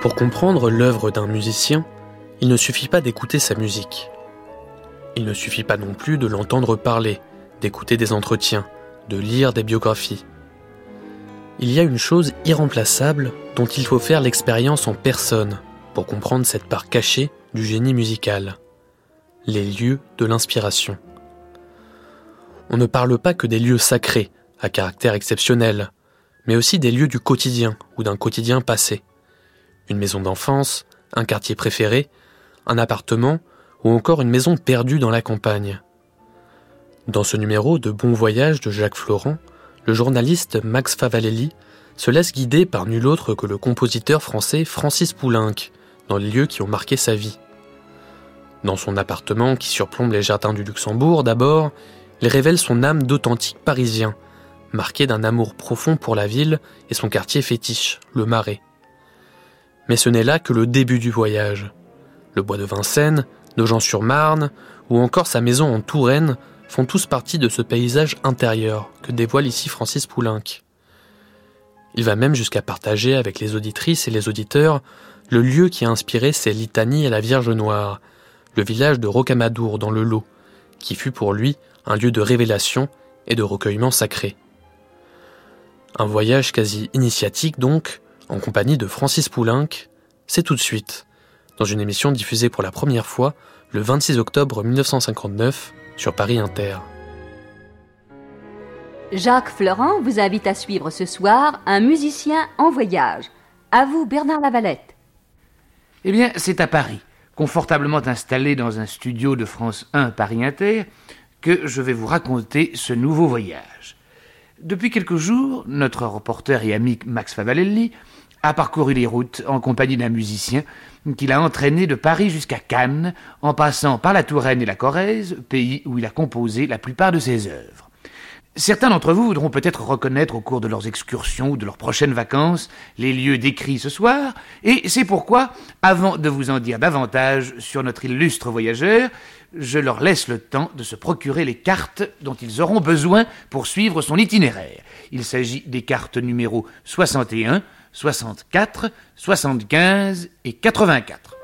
Pour comprendre l'œuvre d'un musicien, il ne suffit pas d'écouter sa musique. Il ne suffit pas non plus de l'entendre parler, d'écouter des entretiens, de lire des biographies. Il y a une chose irremplaçable dont il faut faire l'expérience en personne pour comprendre cette part cachée du génie musical. Les lieux de l'inspiration. On ne parle pas que des lieux sacrés, à caractère exceptionnel, mais aussi des lieux du quotidien ou d'un quotidien passé. Une maison d'enfance, un quartier préféré, un appartement ou encore une maison perdue dans la campagne. Dans ce numéro de Bon Voyage de Jacques Florent, le journaliste Max Favalelli se laisse guider par nul autre que le compositeur français Francis Poulenc dans les lieux qui ont marqué sa vie. Dans son appartement qui surplombe les jardins du Luxembourg d'abord, il révèle son âme d'authentique parisien, marqué d'un amour profond pour la ville et son quartier fétiche, le Marais. Mais ce n'est là que le début du voyage. Le bois de Vincennes, Nogent-sur-Marne ou encore sa maison en Touraine font tous partie de ce paysage intérieur que dévoile ici Francis Poulenc. Il va même jusqu'à partager avec les auditrices et les auditeurs le lieu qui a inspiré ses litanies à la Vierge Noire, le village de Rocamadour dans le Lot, qui fut pour lui un lieu de révélation et de recueillement sacré. Un voyage quasi initiatique donc, en compagnie de Francis Poulenc, c'est tout de suite, dans une émission diffusée pour la première fois le 26 octobre 1959 sur Paris Inter. Jacques Florent vous invite à suivre ce soir un musicien en voyage. À vous, Bernard Lavalette. Eh bien, c'est à Paris, confortablement installé dans un studio de France 1 Paris Inter, que je vais vous raconter ce nouveau voyage. Depuis quelques jours, notre reporter et ami Max Favalelli a parcouru les routes en compagnie d'un musicien qu'il a entraîné de Paris jusqu'à Cannes, en passant par la Touraine et la Corrèze, pays où il a composé la plupart de ses œuvres. Certains d'entre vous voudront peut-être reconnaître au cours de leurs excursions ou de leurs prochaines vacances les lieux décrits ce soir, et c'est pourquoi, avant de vous en dire davantage sur notre illustre voyageur, je leur laisse le temps de se procurer les cartes dont ils auront besoin pour suivre son itinéraire. Il s'agit des cartes numéro 61, 64, 75 et 84.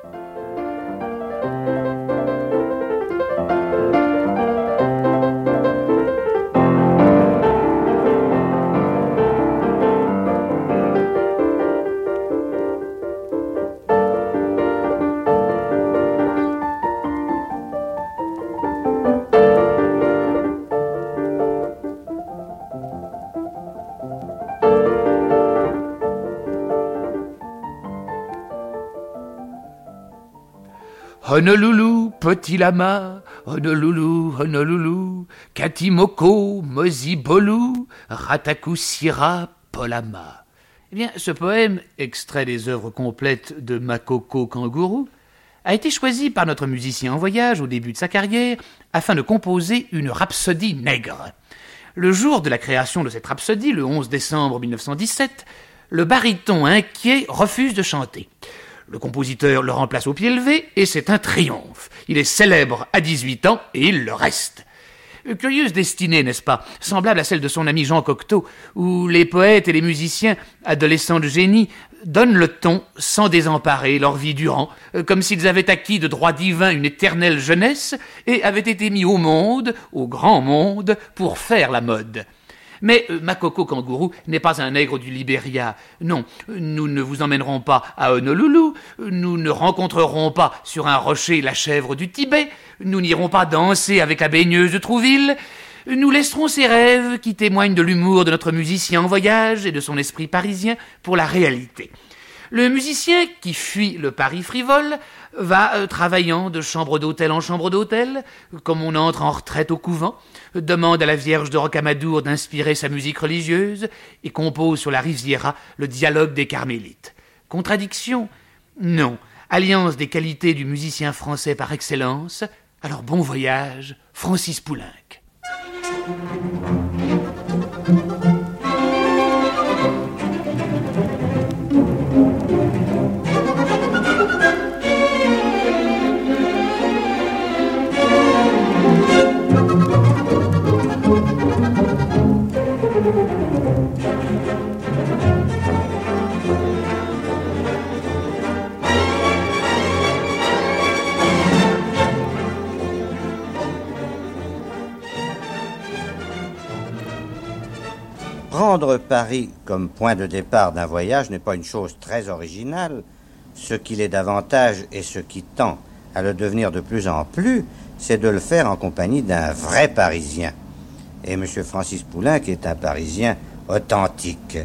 Honolulu, petit lama, Honolulu, Honolulu, Katimoko, Mozibolu, Ratakusira, Polama. Eh bien, ce poème, extrait des œuvres complètes de Makoko Kangourou, a été choisi par notre musicien en voyage au début de sa carrière afin de composer une rhapsodie nègre. Le jour de la création de cette rhapsodie, le 11 décembre 1917, le baryton inquiet refuse de chanter. Le compositeur le remplace au pied levé et c'est un triomphe. Il est célèbre à 18 ans et il le reste. Curieuse destinée, n'est-ce pas Semblable à celle de son ami Jean Cocteau, où les poètes et les musiciens, adolescents de génie, donnent le ton sans désemparer leur vie durant, comme s'ils avaient acquis de droit divin une éternelle jeunesse et avaient été mis au monde, au grand monde, pour faire la mode. Mais euh, Makoko Kangourou n'est pas un nègre du Libéria. Non, nous ne vous emmènerons pas à Honolulu, nous ne rencontrerons pas sur un rocher la chèvre du Tibet, nous n'irons pas danser avec la baigneuse de Trouville, nous laisserons ces rêves qui témoignent de l'humour de notre musicien en voyage et de son esprit parisien pour la réalité. Le musicien qui fuit le Paris frivole va euh, travaillant de chambre d'hôtel en chambre d'hôtel, comme on entre en retraite au couvent, demande à la Vierge de Rocamadour d'inspirer sa musique religieuse et compose sur la Riviera le dialogue des carmélites. Contradiction? Non. Alliance des qualités du musicien français par excellence. Alors bon voyage, Francis Poulenc. Prendre Paris comme point de départ d'un voyage n'est pas une chose très originale. Ce qu'il est davantage et ce qui tend à le devenir de plus en plus, c'est de le faire en compagnie d'un vrai Parisien. Et M. Francis Poulain, qui est un Parisien authentique.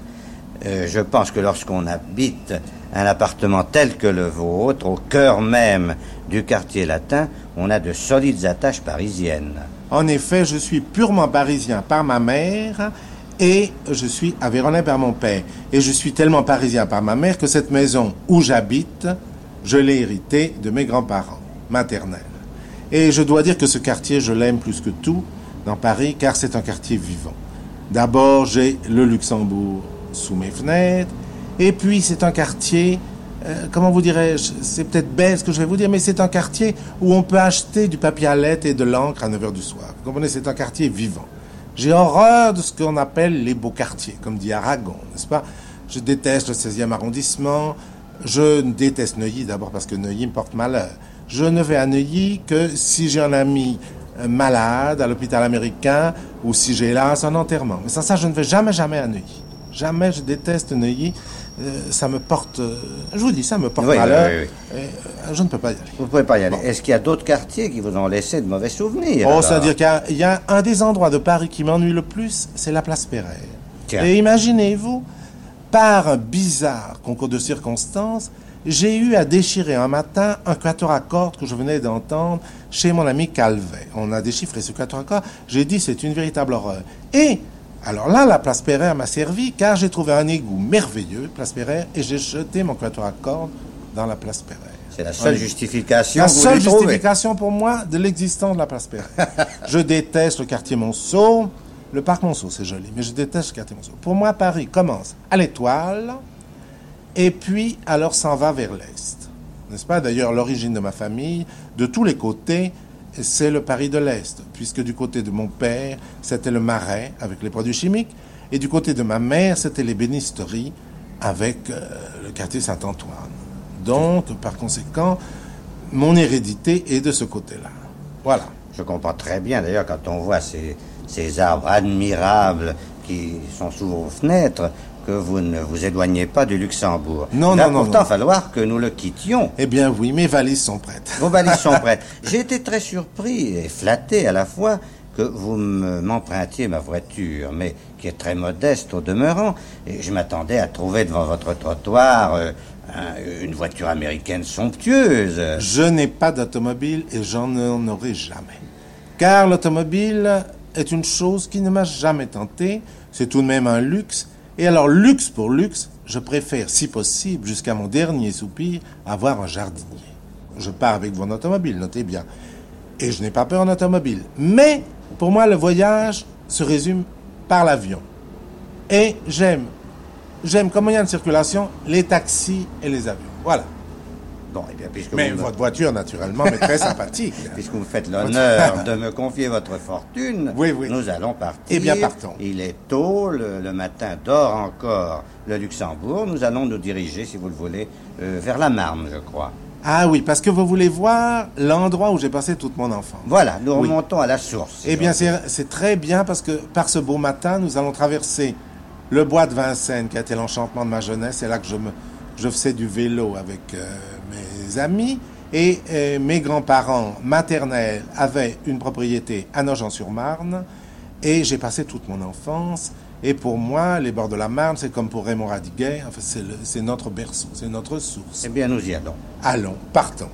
Euh, je pense que lorsqu'on habite un appartement tel que le vôtre, au cœur même du quartier latin, on a de solides attaches parisiennes. En effet, je suis purement parisien par ma mère et je suis avéronais par mon père. Et je suis tellement parisien par ma mère que cette maison où j'habite, je l'ai héritée de mes grands-parents maternels. Et je dois dire que ce quartier, je l'aime plus que tout dans Paris, car c'est un quartier vivant. D'abord, j'ai le Luxembourg sous mes fenêtres, et puis c'est un quartier, euh, comment vous dirais-je, c'est peut-être bête ce que je vais vous dire, mais c'est un quartier où on peut acheter du papier à lettres et de l'encre à 9h du soir. Vous comprenez, c'est un quartier vivant. J'ai horreur de ce qu'on appelle les beaux quartiers, comme dit Aragon, n'est-ce pas? Je déteste le 16e arrondissement. Je déteste Neuilly d'abord parce que Neuilly me porte malheur. Je ne vais à Neuilly que si j'ai un ami euh, malade à l'hôpital américain ou si j'ai là un enterrement. Mais sans ça, je ne vais jamais, jamais à Neuilly. Jamais, je déteste Neuilly. Euh, ça me porte, euh, je vous dis, ça me porte Oui, malheur. oui, oui, Et, euh, je ne peux pas y aller. Vous ne pouvez pas y aller. Bon. Est-ce qu'il y a d'autres quartiers qui vous ont laissé de mauvais souvenirs Oh, c'est-à-dire qu'il y a- il y, a un des endroits de Paris qui m'ennuie le plus, c'est la place. Tiens. Et imaginez-vous, par un bizarre concours de circonstances, j'ai eu à déchirer un matin un quatuor à cordes que je venais d'entendre chez mon ami Calvet. On a déchiffré ce quatuor à cordes. J'ai dit c'est une véritable horreur. Et alors là, la place Pereire m'a servi car j'ai trouvé un égout merveilleux, place Pereire, et j'ai jeté mon quatuor à cordes dans la place Pereire. C'est la seule Oui. justification La que vous seule trouvez. justification pour moi de l'existence de la place Pereire. je déteste le quartier Monceau. Le parc Monceau, c'est joli, mais je déteste le quartier Monceau. Pour moi, Paris commence à l'étoile et puis alors s'en va vers l'est. N'est-ce pas? D'ailleurs, l'origine de ma famille, de tous les côtés, c'est le Paris de l'Est, puisque du côté de mon père, c'était le Marais avec les produits chimiques, et du côté de ma mère, c'était les bénisteries avec euh, le quartier Saint-Antoine. Donc, par conséquent, mon hérédité est de ce côté-là. Voilà. Je comprends très bien, d'ailleurs, quand on voit ces arbres admirables qui sont sous vos fenêtres, que vous ne vous éloignez pas du Luxembourg. Non, Il va non, non, pourtant non. falloir que nous le quittions. Eh bien oui, mes valises sont prêtes. Vos valises sont prêtes. J'ai été très surpris et flatté à la fois que vous me- m'empruntiez ma voiture, mais qui est très modeste au demeurant. Et je m'attendais à trouver devant votre trottoir euh, un- une voiture américaine somptueuse. Je n'ai pas d'automobile et j'en en aurai jamais. Car l'automobile est une chose qui ne m'a jamais tenté. C'est tout de même un luxe. Et alors, luxe pour luxe, je préfère, si possible, jusqu'à mon dernier soupir, avoir un jardinier. Je pars avec mon automobile, notez bien. Et je n'ai pas peur en automobile. Mais, pour moi, le voyage se résume par l'avion. Et j'aime, j'aime comme moyen de circulation les taxis et les avions. Voilà. Bon, eh bien, puisque Mais vous me- votre voiture, naturellement, très sympathique. Puisque vous faites l'honneur de me confier votre fortune, Oui, oui. nous allons partir. Eh bien, partons. Il est tôt, le, le matin dort encore le Luxembourg. Nous allons nous diriger, si vous le voulez, euh, vers la Marne, je crois. Ah oui, parce que vous voulez voir l'endroit où j'ai passé toute mon enfance. Voilà, nous Oui. remontons à la source. Eh bien, c'est très bien parce que par ce beau matin, nous allons traverser le bois de Vincennes, qui a été l'enchantement de ma jeunesse. C'est là que je, me, je faisais du vélo avec euh, mes amis. Et euh, mes grands-parents maternels avaient une propriété à Nogent-sur-Marne. Et j'ai passé toute mon enfance. Et pour moi, les bords de la Marne, c'est comme pour Raymond Radiguet. Enfin, c'est notre berceau, c'est notre source. Eh bien, nous y allons. Allons, partons.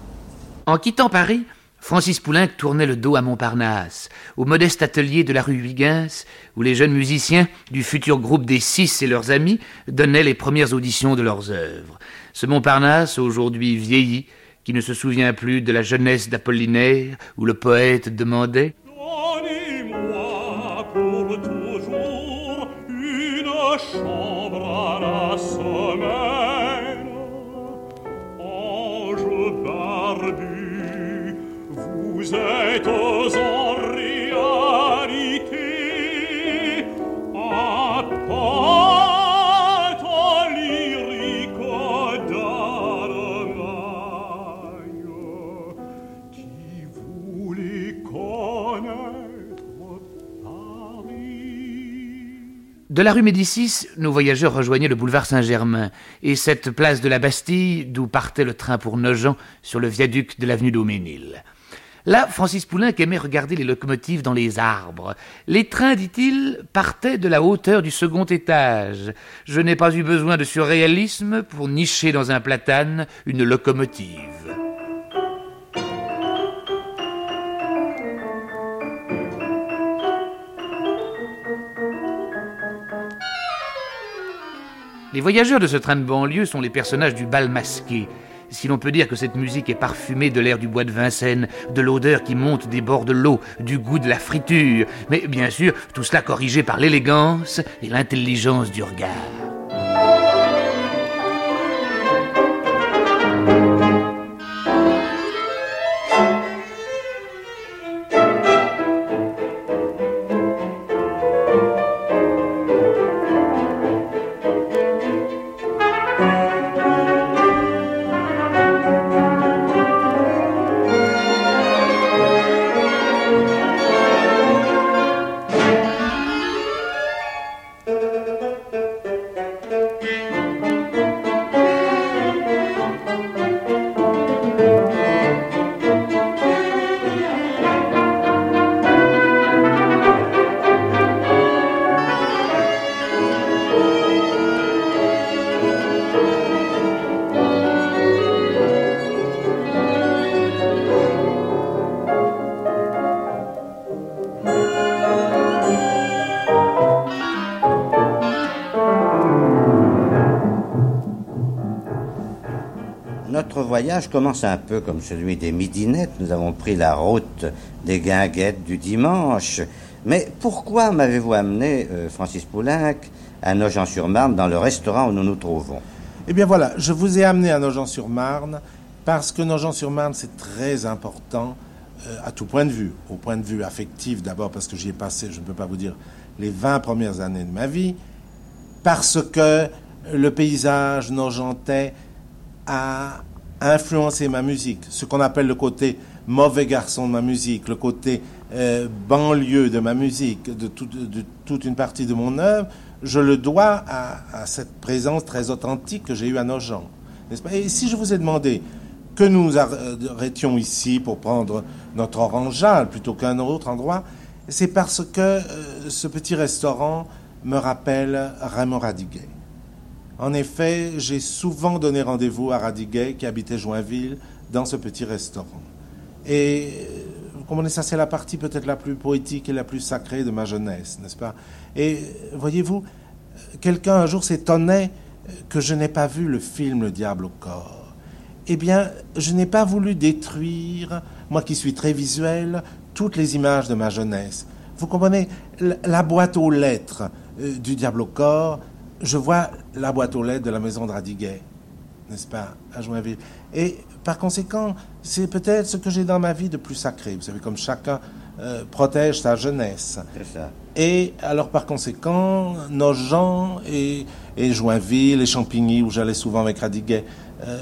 En quittant Paris, Francis Poulenc tournait le dos à Montparnasse, au modeste atelier de la rue Huygens, où les jeunes musiciens du futur groupe des Six et leurs amis donnaient les premières auditions de leurs œuvres. Ce Montparnasse, aujourd'hui vieilli, qui ne se souvient plus de la jeunesse d'Apollinaire, où le poète demandait De la rue Médicis, nos voyageurs rejoignaient le boulevard Saint-Germain et cette place de la Bastille d'où partait le train pour Nogent sur le viaduc de l'avenue d'Auménil. Là, Francis Poulenc aimait regarder les locomotives dans les arbres. Les trains, dit-il, partaient de la hauteur du second étage. Je n'ai pas eu besoin de surréalisme pour nicher dans un platane une locomotive. Les voyageurs de ce train de banlieue sont les personnages du bal masqué. Si l'on peut dire que cette musique est parfumée de l'air du bois de Vincennes, de l'odeur qui monte des bords de l'eau, du goût de la friture, mais bien sûr, tout cela corrigé par l'élégance et l'intelligence du regard. Voyage commence un peu comme celui des midinettes. Nous avons pris la route des guinguettes du dimanche. Mais pourquoi m'avez-vous amené, euh, Francis Poulenc, à Nogent-sur-Marne, dans le restaurant où nous nous trouvons? Eh bien voilà, je vous ai amené à Nogent-sur-Marne parce que Nogent-sur-Marne, c'est très important euh, à tout point de vue. Au point de vue affectif, d'abord parce que j'y ai passé, je ne peux pas vous dire, les 20 premières années de ma vie, parce que le paysage nogentais a influencé ma musique. Ce qu'on appelle le côté mauvais garçon de ma musique, le côté euh, banlieue de ma musique, de, tout- de toute une partie de mon œuvre, je le dois à, cette présence très authentique que j'ai eue à Nogent. Pas? Et si je vous ai demandé que nous arrêtions ici pour prendre notre orangeade plutôt qu'un autre endroit, c'est parce que euh, ce petit restaurant me rappelle Raymond Radiguet. En effet, j'ai souvent donné rendez-vous à Radiguet, qui habitait Joinville, dans ce petit restaurant. Et euh, vous comprenez, ça c'est la partie peut-être la plus poétique et la plus sacrée de ma jeunesse, n'est-ce pas? Et euh, voyez-vous, quelqu'un un jour s'étonnait euh, que je n'ai pas vu le film Le Diable au corps. Eh bien, je n'ai pas voulu détruire, moi qui suis très visuel, toutes les images de ma jeunesse. Vous comprenez, la, boîte aux lettres du Diable au corps, je vois la boîte aux lettres de la maison de Radiguet, n'est-ce pas, à Joinville. Et par conséquent, c'est peut-être ce que j'ai dans ma vie de plus sacré. Vous savez, comme chacun euh, protège sa jeunesse. C'est ça. Et alors, par conséquent, Nogent et, et Joinville et Champigny, où j'allais souvent avec Radiguet, euh,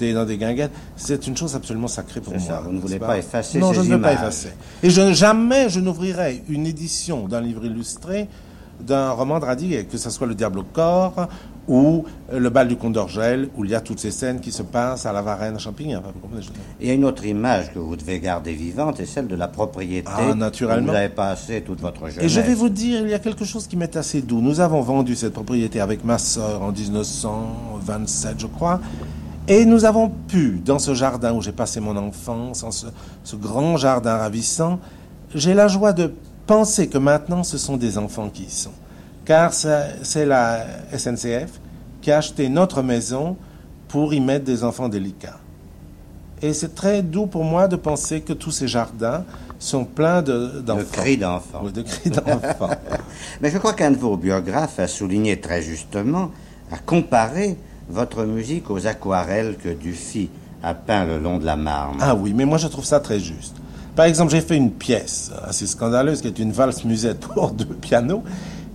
et dans des guinguettes, c'est une chose absolument sacrée pour moi. ça, vous ne voulez n'est-ce pas effacer Non, ces je ne veux pas effacer. Et je, jamais je n'ouvrirai une édition d'un livre illustré d'un roman de Radiguet, que ce soit Le Diable au corps ou Le bal du Comte d'Orgel, où il y a toutes ces scènes qui se passent à la Varenne, à Champigny. Il y a une autre image que vous devez garder vivante, et celle de la propriété. Ah, naturellement. où Vous avez passé toute votre jeunesse. Et je vais vous dire, il y a quelque chose qui m'est assez doux. Nous avons vendu cette propriété avec ma sœur en 1927, je crois. Et nous avons pu, dans ce jardin où j'ai passé mon enfance, en ce, ce grand jardin ravissant, j'ai la joie de penser que maintenant ce sont des enfants qui y sont. Car c'est la SNCF qui a acheté notre maison pour y mettre des enfants délicats. Et c'est très doux pour moi de penser que tous ces jardins sont pleins de- De d'enfants. cris d'enfants. Oui, de cris d'enfants. Mais je crois qu'un de vos biographes a souligné très justement, a comparé votre musique aux aquarelles que Dufy a peint le long de la Marne. Ah oui, mais moi je trouve ça très juste. Par exemple, j'ai fait une pièce assez scandaleuse qui est une valse musette pour deux pianos.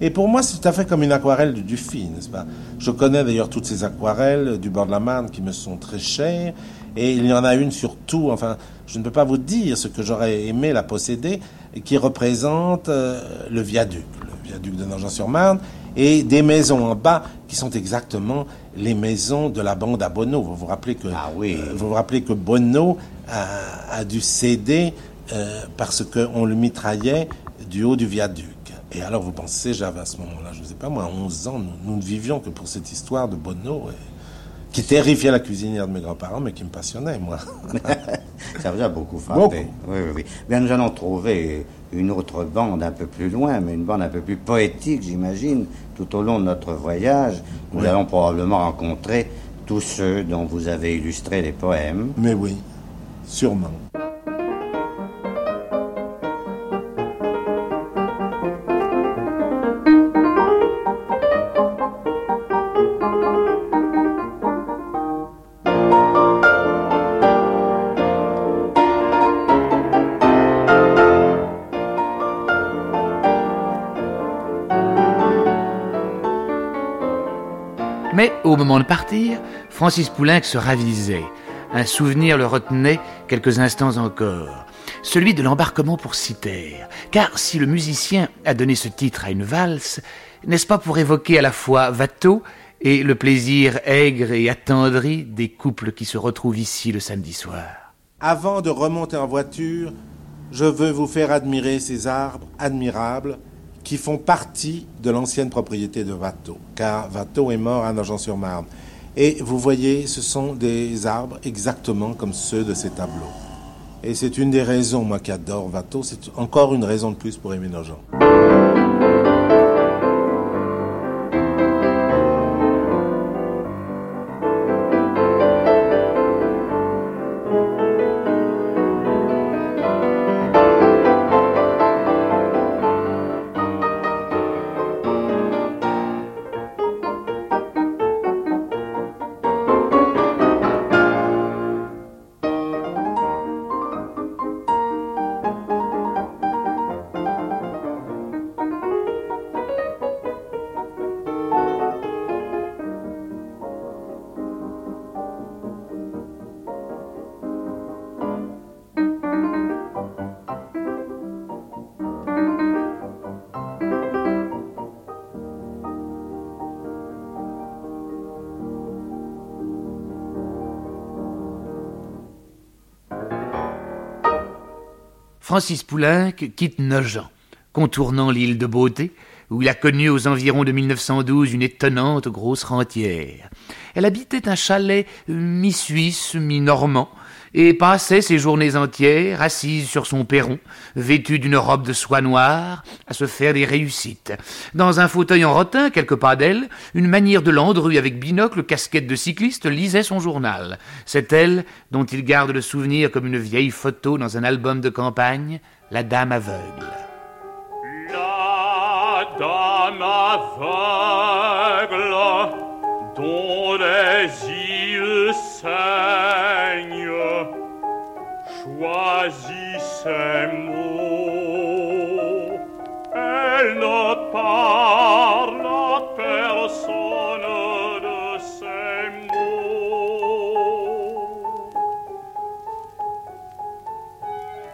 Et pour moi, c'est tout à fait comme une aquarelle de Dufy, n'est-ce pas? Je connais d'ailleurs toutes ces aquarelles du bord de la Marne qui me sont très chères. Et il y en a une surtout, enfin, je ne peux pas vous dire ce que j'aurais aimé la posséder, qui représente euh, le viaduc. Le viaduc de Nogent-sur-Marne, et des maisons en bas qui sont exactement les maisons de la bande à Bonneau. Vous vous rappelez que, Ah oui. euh, vous vous rappelez que Bonneau a, a dû céder euh, parce qu'on le mitraillait du haut du viaduc. Et alors vous pensez, j'avais à ce moment-là, je ne sais pas moi, 11 ans, nous, nous ne vivions que pour cette histoire de Bonneau, et- qui terrifiait la cuisinière de mes grands-parents, mais qui me passionnait, moi. Ça vous a beaucoup frappé. Beaucoup. Oui, oui, oui. Bien, nous allons trouver une autre bande un peu plus loin, mais une bande un peu plus poétique, j'imagine, tout au long de notre voyage. Nous Oui. allons probablement rencontrer tous ceux dont vous avez illustré les poèmes. mais oui, sûrement. De partir, Francis Poulenc se ravisait. Un souvenir le retenait quelques instants encore. Celui de l'embarquement pour Citerre. Car si le musicien a donné ce titre à une valse, n'est-ce pas pour évoquer à la fois Watteau et le plaisir aigre et attendri des couples qui se retrouvent ici le samedi soir? Avant de remonter en voiture, je veux vous faire admirer ces arbres admirables qui font partie de l'ancienne propriété de Watteau, car Watteau est mort à Nogent-sur-Marne. Et vous voyez, ce sont des arbres exactement comme ceux de ces tableaux. Et c'est une des raisons, moi qui adore Watteau, c'est encore une raison de plus pour aimer Nogent. Francis Poulenc quitte Nogent, contournant l'île de Beauté, où il a connu aux environs de 1912 une étonnante grosse rentière. Elle habitait un chalet mi-suisse, mi-normand, et passait ses journées entières assise sur son perron, vêtue d'une robe de soie noire, à se faire des réussites. Dans un fauteuil en rotin, quelques pas d'elle, une manière de Landru avec binocle, casquette de cycliste, lisait son journal. C'est elle dont il garde le souvenir comme une vieille photo dans un album de campagne, La Dame aveugle. La dame aveugle dont les yeux choisit ses mots. Elle ne parle à personne de ses mots.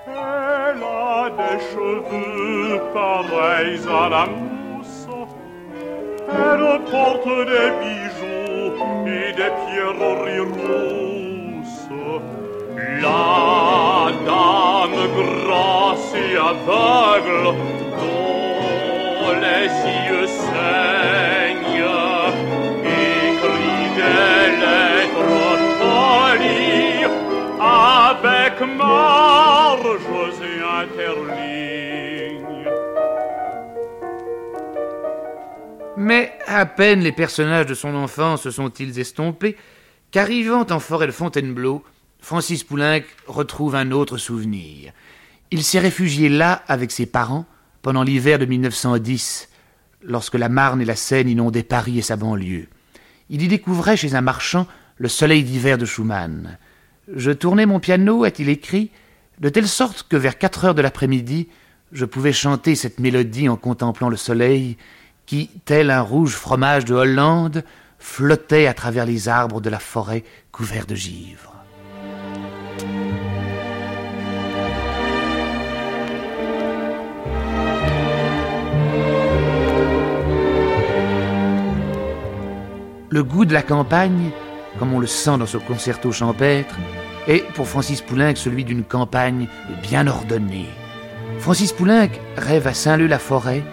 Elle a des cheveux pareils à la mousse. Elle porte des bijoux et des pierreries rousses. Dame grasse et aveugle dont les yeux saignent écrit des lettres polies avec marges et interlignes. Mais à peine les personnages de son enfance se sont-ils estompés qu'arrivant en forêt de Fontainebleau, Francis Poulenc retrouve un autre souvenir. Il s'est réfugié là avec ses parents pendant l'hiver de 1910, lorsque la Marne et la Seine inondaient Paris et sa banlieue. Il y découvrait chez un marchand le soleil d'hiver de Schumann. Je tournais mon piano, a-t-il écrit, de telle sorte que vers quatre heures de l'après-midi, je pouvais chanter cette mélodie en contemplant le soleil qui, tel un rouge fromage de Hollande, flottait à travers les arbres de la forêt couverts de givre. Le goût de la campagne, comme on le sent dans ce concerto champêtre, est pour Francis Poulenc celui d'une campagne bien ordonnée. Francis Poulenc rêve à Saint-Leu-la-Forêt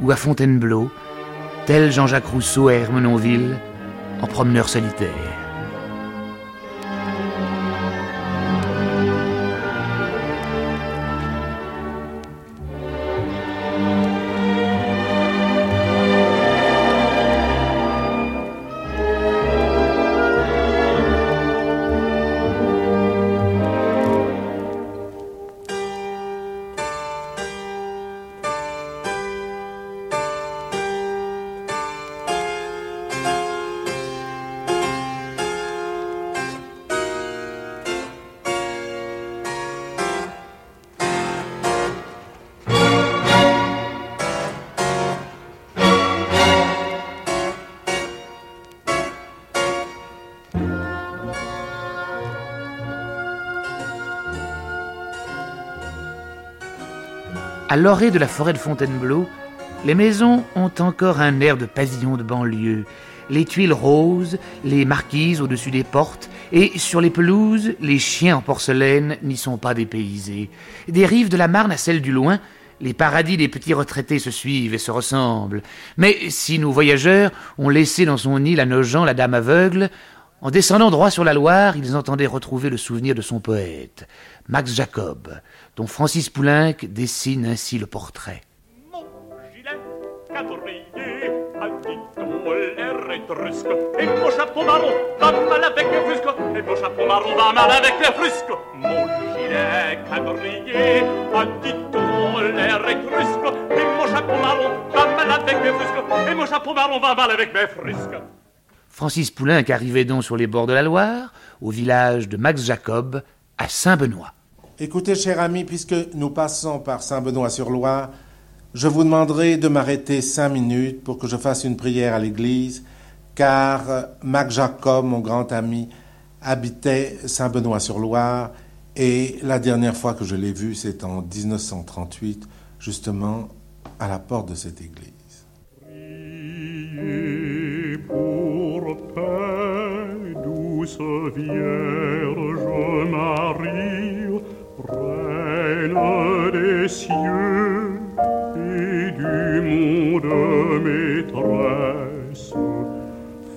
ou à Fontainebleau, tel Jean-Jacques Rousseau à Hermenonville, en promeneur solitaire. À l'orée de la forêt de Fontainebleau, les maisons ont encore un air de pavillon de banlieue. Les tuiles roses, les marquises au-dessus des portes, et sur les pelouses, les chiens en porcelaine n'y sont pas dépaysés. Des rives de la Marne à celles du loin, les paradis des petits retraités se suivent et se ressemblent. Mais si nos voyageurs ont laissé dans son île à Nogent la dame aveugle, en descendant droit sur la Loire, ils entendaient retrouver le souvenir de son poète, Max Jacob, dont Francis Poulenc dessine ainsi le portrait. Mon gilet quadrillé, et mon chapeau marron va mal avec les frusques, et mon chapeau marron va mal avec les frusques. Mon gilet quadrillé, habitons l'air étrusque, et mon chapeau marron va mal avec les frusques, et mon chapeau marron va mal avec mes frusques. Francis Poulenc arrivait donc sur les bords de la Loire, au village de Max Jacob, à Saint-Benoît. Écoutez, cher ami, puisque nous passons par Saint-Benoît-sur-Loire, je vous demanderai de m'arrêter cinq minutes pour que je fasse une prière à l'église, car euh, Mac Jacob, mon grand ami, habitait Saint-Benoît-sur-Loire, et la dernière fois que je l'ai vu, c'est en 1938, justement à la porte de cette église. Pour douce Vierge Marie, des cieux et du monde maîtresse.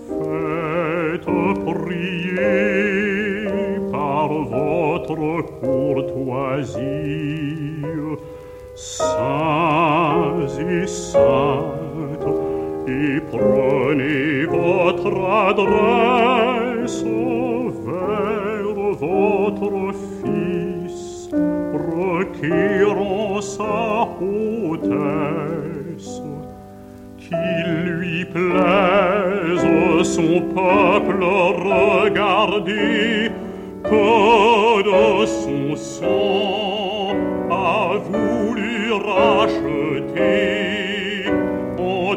Faites prier par votre courtoisie, saints et et prenez votre adresse vers sa hautesse, qu'il lui plaise. Son peuple regarder, que de son sang a voulu racheter. En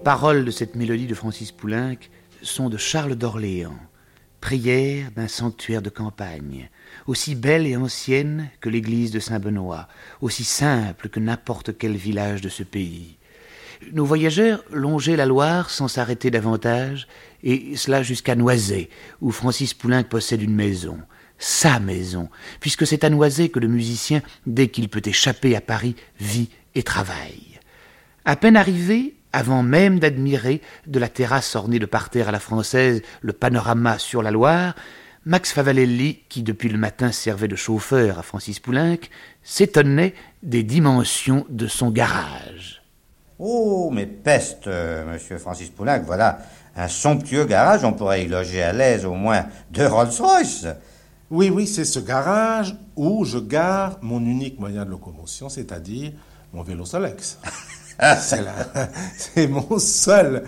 paroles de cette mélodie de Francis Poulenc sont de Charles d'Orléans, prière d'un sanctuaire de campagne, aussi belle et ancienne que l'église de Saint-Benoît, aussi simple que n'importe quel village de ce pays. Nos voyageurs longeaient la Loire sans s'arrêter davantage, et cela jusqu'à Noiset, où Francis Poulenc possède une maison, sa maison, puisque c'est à Noiset que le musicien, dès qu'il peut échapper à Paris, vit et travaille. À peine arrivé, avant même d'admirer de la terrasse ornée de parterres à la française le panorama sur la Loire, Max Favalelli, qui depuis le matin servait de chauffeur à Francis Poulenc, s'étonnait des dimensions de son garage. Oh, mais peste, euh, monsieur Francis Poulenc, voilà un somptueux garage, on pourrait y loger à l'aise au moins deux Rolls-Royce. Oui, oui, c'est ce garage où je gare mon unique moyen de locomotion, c'est-à-dire mon vélo Solex. c'est la- c'est mon seul,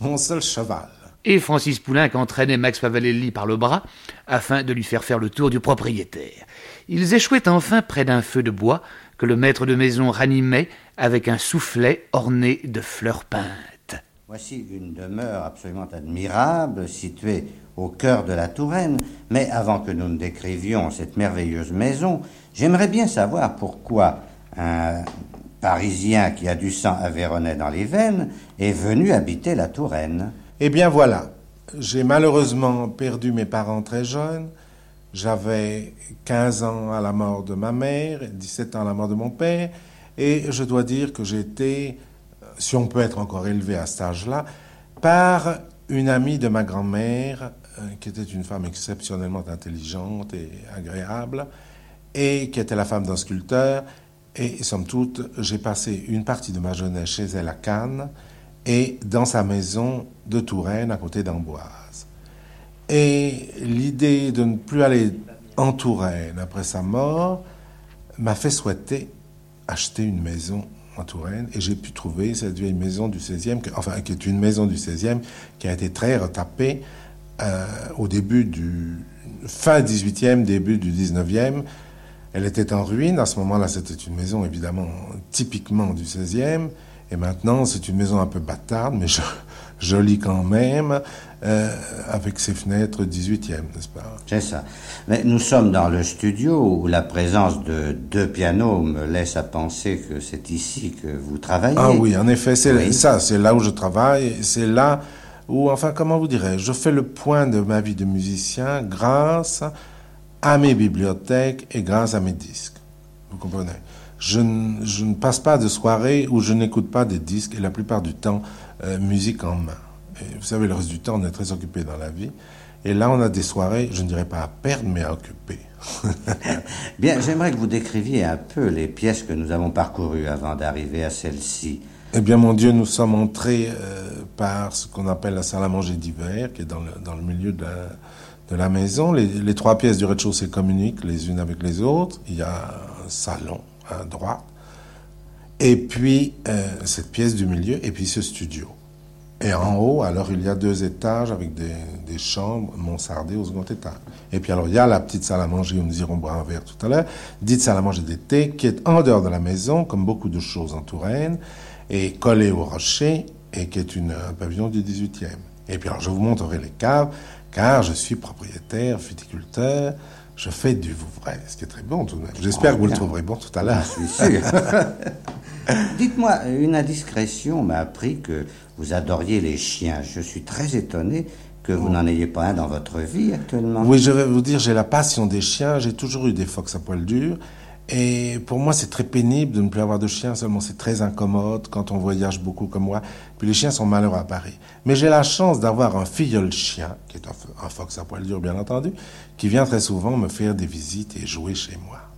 mon seul cheval. Et Francis Poulenc entraînait Max Favalelli par le bras afin de lui faire faire le tour du propriétaire. Ils échouaient enfin près d'un feu de bois que le maître de maison ranimait avec un soufflet orné de fleurs peintes. Voici une demeure absolument admirable, située au cœur de la Touraine. Mais avant que nous ne décrivions cette merveilleuse maison, j'aimerais bien savoir pourquoi un Parisien qui a du sang aveyronais dans les veines est venu habiter la Touraine. Eh bien voilà, j'ai malheureusement perdu mes parents très jeunes. J'avais 15 ans à la mort de ma mère, 17 ans à la mort de mon père, et je dois dire que j'ai été, euh, si on peut être encore élevé à cet âge-là, par une amie de ma grand-mère, euh, qui était une femme exceptionnellement intelligente et agréable, et qui était la femme d'un sculpteur. Et somme toute, j'ai passé une partie de ma jeunesse chez elle à Cannes et dans sa maison de Touraine à côté d'Amboise. Et l'idée de ne plus aller en Touraine après sa mort m'a fait souhaiter acheter une maison en Touraine et j'ai pu trouver cette vieille maison du 16e, que- enfin qui est une maison du 16e qui a été très retapée euh, au début du fin 18e, début du 19e. Elle était en ruine. À ce moment-là, c'était une maison évidemment typiquement du 16e. Et maintenant, c'est une maison un peu bâtarde, mais jo- jolie quand même, euh, avec ses fenêtres 18e, n'est-ce pas? C'est ça. Mais nous sommes dans le studio où la présence de deux pianos me laisse à penser que c'est ici que vous travaillez. Ah oui, en effet, c'est Oui. ça, c'est là où je travaille, c'est là où, enfin, comment vous dirais, je fais le point de ma vie de musicien grâce à mes bibliothèques et grâce à mes disques. Vous comprenez? Je, ne- je ne passe pas de soirée où je n'écoute pas des disques et la plupart du temps, euh, musique en main. Et vous savez, le reste du temps, on est très occupé dans la vie. Et là, on a des soirées, je ne dirais pas à perdre, mais à occuper. Bien, j'aimerais que vous décriviez un peu les pièces que nous avons parcourues avant d'arriver à celle-ci. Eh bien, mon Dieu, nous sommes entrés euh, par ce qu'on appelle la salle à manger d'hiver, qui est dans le, dans le milieu de la, de la maison. Les, trois pièces du rez-de-chaussée communiquent les unes avec les autres. Il y a un salon à droite, et puis euh, cette pièce du milieu, et puis ce studio. Et en haut, alors, il y a deux étages avec des, des chambres mansardées au second étage. Et puis, alors, il y a la petite salle à manger où nous irons boire un verre tout à l'heure, dite salle à manger d'été, qui est en dehors de la maison, comme beaucoup de choses en Touraine, et collée au rocher, et qui est une, un pavillon du 18e. Et puis, alors, je vous montrerai les caves, car je suis propriétaire, viticulteur, je fais du Vouvray, ce qui est très bon tout de même. J'espère que vous le trouverez bon tout à l'heure. Dites-moi, une indiscrétion m'a appris que vous adoriez les chiens. Je suis très étonné que vous n'en ayez pas un dans votre vie actuellement. Oui, je vais vous dire, j'ai la passion des chiens. J'ai toujours eu des fox à poil dur. Et pour moi, c'est très pénible de ne plus avoir de chien, seulement c'est très incommode quand on voyage beaucoup comme moi. Puis les chiens sont malheureux à Paris. Mais j'ai la chance d'avoir un filleul chien, qui est un, un fox à poil dur, bien entendu, qui vient très souvent me faire des visites et jouer chez moi.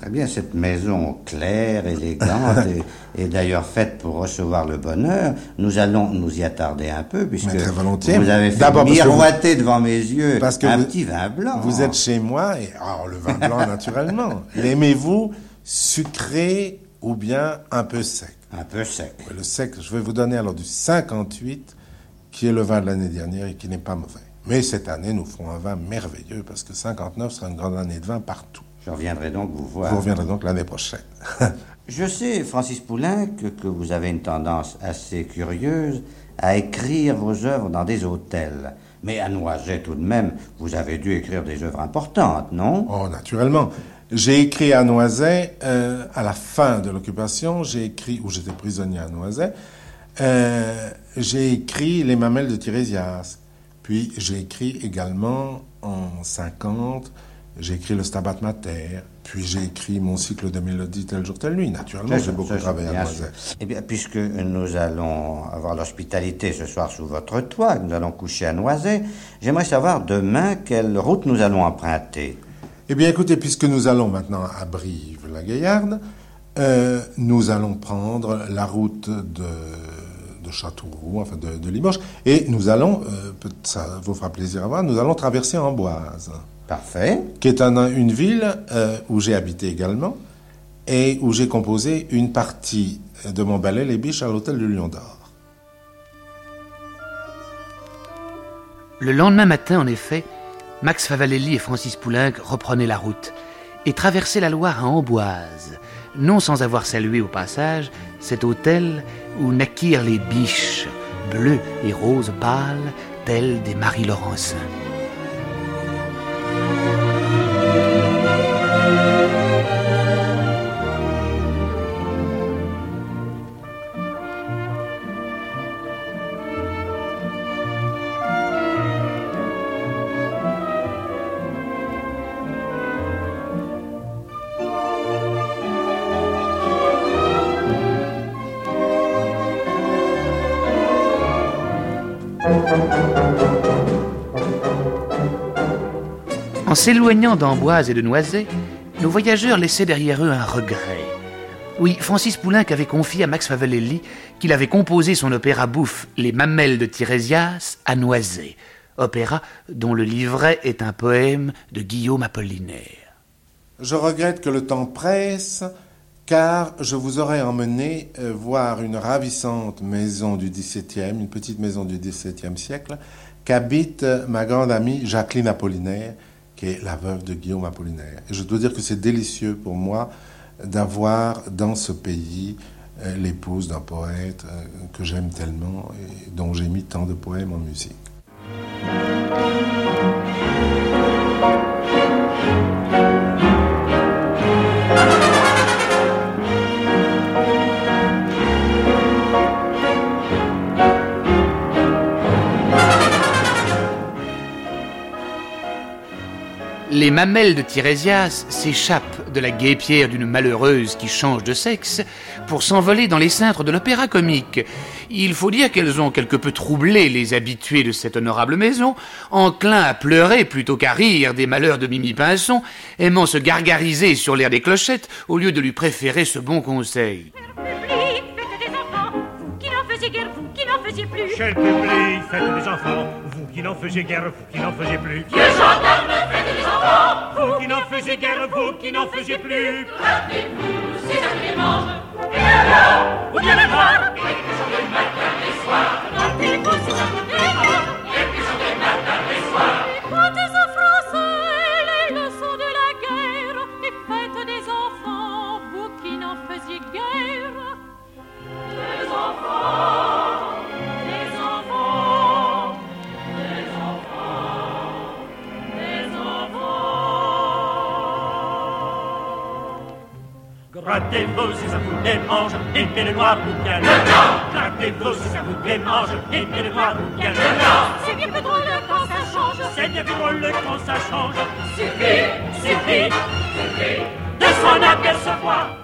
Très bien, cette maison claire, élégante, et, et d'ailleurs faite pour recevoir le bonheur, nous allons nous y attarder un peu, puisque Mais très volontiers. vous avez fait vous- miroiter devant mes yeux Parce que un vous- petit vin blanc. Vous êtes chez moi, et oh, le vin blanc, naturellement. L'aimez-vous sucré ou bien un peu sec? Un peu sec. Le sec, je vais vous donner alors du 58, qui est le vin de l'année dernière et qui n'est pas mauvais. Mais cette année, nous ferons un vin merveilleux parce que 59 sera une grande année de vin partout. Je reviendrai donc vous voir. Vous reviendrez donc l'année prochaine. Je sais, Francis Poulain, que, que vous avez une tendance assez curieuse à écrire vos œuvres dans des hôtels. Mais à Noiset, tout de même, vous avez dû écrire des œuvres importantes, non? Oh, naturellement. J'ai écrit à Noiset, euh, à la fin de l'occupation, j'ai écrit, où j'étais prisonnier à Noiset, euh, j'ai écrit Les mamelles de Tirésias. Puis j'ai écrit également en 50, j'ai écrit Le Stabat Mater. Puis j'ai écrit mon cycle de mélodies tel jour, telle nuit. Naturellement, j'ai beaucoup travaillé à. Eh bien, puisque nous allons avoir l'hospitalité ce soir sous votre toit, nous allons coucher à Noiset, j'aimerais savoir demain quelle route nous allons emprunter. Eh bien, écoutez, puisque nous allons maintenant à Brive-la-Gaillarde, euh, nous allons prendre la route de, de Châteauroux, enfin de, de Limoges, et nous allons, euh, ça vous fera plaisir à voir, nous allons traverser Amboise, Parfait. qui est un- une ville euh, où j'ai habité également, et où j'ai composé une partie de mon ballet Les Biches à l'hôtel du Lion d'Or. Le lendemain matin, en effet, Max Favalelli et Francis Poulenc reprenaient la route et traversaient la Loire à Amboise, non sans avoir salué au passage cet hôtel où naquirent les biches, bleues et roses pâles, telles des Marie En s'éloignant d'Amboise et de Noiset, nos voyageurs laissaient derrière eux un regret. Oui, Francis Poulenc avait confié à Max Favalelli qu'il avait composé son opéra bouffe Les Mamelles de Tirésias à Noiset, opéra dont le livret est un poème de Guillaume Apollinaire. Je regrette que le temps presse, car je vous aurais emmené euh, voir une ravissante maison du XVIIe, une petite maison du XVIIe siècle, qu'habite euh, ma grande amie Jacqueline Apollinaire, qui est la veuve de Guillaume Apollinaire. Je dois dire que c'est délicieux pour moi d'avoir dans ce pays euh, l'épouse d'un poète euh, que j'aime tellement et dont j'ai mis tant de poèmes en musique. Les mamelles de Tirésias s'échappent de la guépière d'une malheureuse qui change de sexe pour s'envoler dans les cintres de l'opéra comique. Il faut dire qu'elles ont quelque peu troublé les habitués de cette honorable maison, enclins à pleurer plutôt qu'à rire des malheurs de Mimi Pinson, aimant se gargariser sur l'air des clochettes au lieu de lui préférer ce bon conseil. Faisiez guère, vous qui n'en faisiez plus. Public, faites des enfants, vous qui n'en faisiez guère, vous qui n'en faisiez plus. Vous qui n'en faisiez guère, vous qui n'en faisiez plus. Ou bien les voir, et puis chantez le matin et soir. Rappelez-vous ces enfants, et puis chantez le matin et soir. Grattez-vous si ça vous démange, et bien le noir ou bien le blanc. Grattez-vous si ça vous démange, et bien le noir ou bien le blanc. C'est bien plus drôle quand ça change. C'est bien plus drôle quand ça change. Suffit, Suffit, suffit de s'en apercevoir.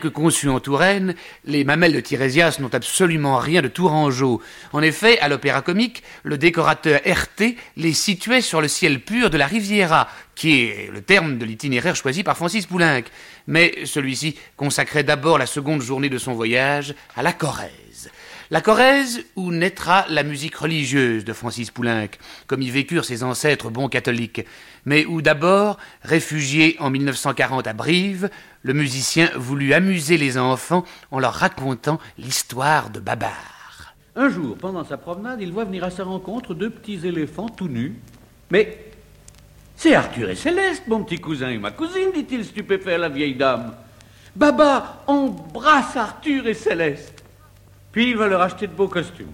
Que conçus en Touraine, les mamelles de Tirésias n'ont absolument rien de tourangeau. En effet, à l'opéra comique, le décorateur RT les situait sur le ciel pur de la Riviera, qui est le terme de l'itinéraire choisi par Francis Poulenc. Mais celui-ci consacrait d'abord la seconde journée de son voyage à la Corrèze. La Corrèze où naîtra la musique religieuse de Francis Poulenc, comme y vécurent ses ancêtres bons catholiques, mais où d'abord, réfugié en 1940 à Brive, le musicien voulut amuser les enfants en leur racontant l'histoire de Babar. Un jour, pendant sa promenade, il voit venir à sa rencontre deux petits éléphants tout nus. Mais c'est Arthur et Céleste, mon petit cousin et ma cousine, dit-il stupéfait à la vieille dame. Baba embrasse Arthur et Céleste. Puis ils leur acheter de beaux costumes.